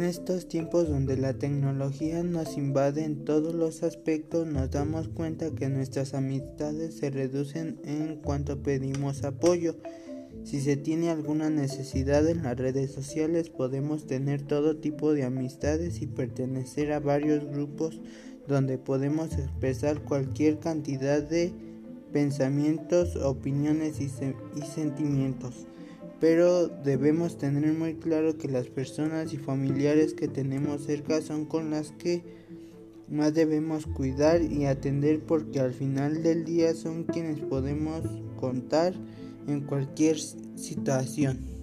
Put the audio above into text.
En estos tiempos donde la tecnología nos invade en todos los aspectos, nos damos cuenta que nuestras amistades se reducen en cuanto pedimos apoyo. Si se tiene alguna necesidad en las redes sociales, podemos tener todo tipo de amistades y pertenecer a varios grupos donde podemos expresar cualquier cantidad de pensamientos, opiniones y, sentimientos pero debemos tener muy claro que las personas y familiares que tenemos cerca son con las que más debemos cuidar y atender porque al final del día son quienes podemos contar en cualquier situación.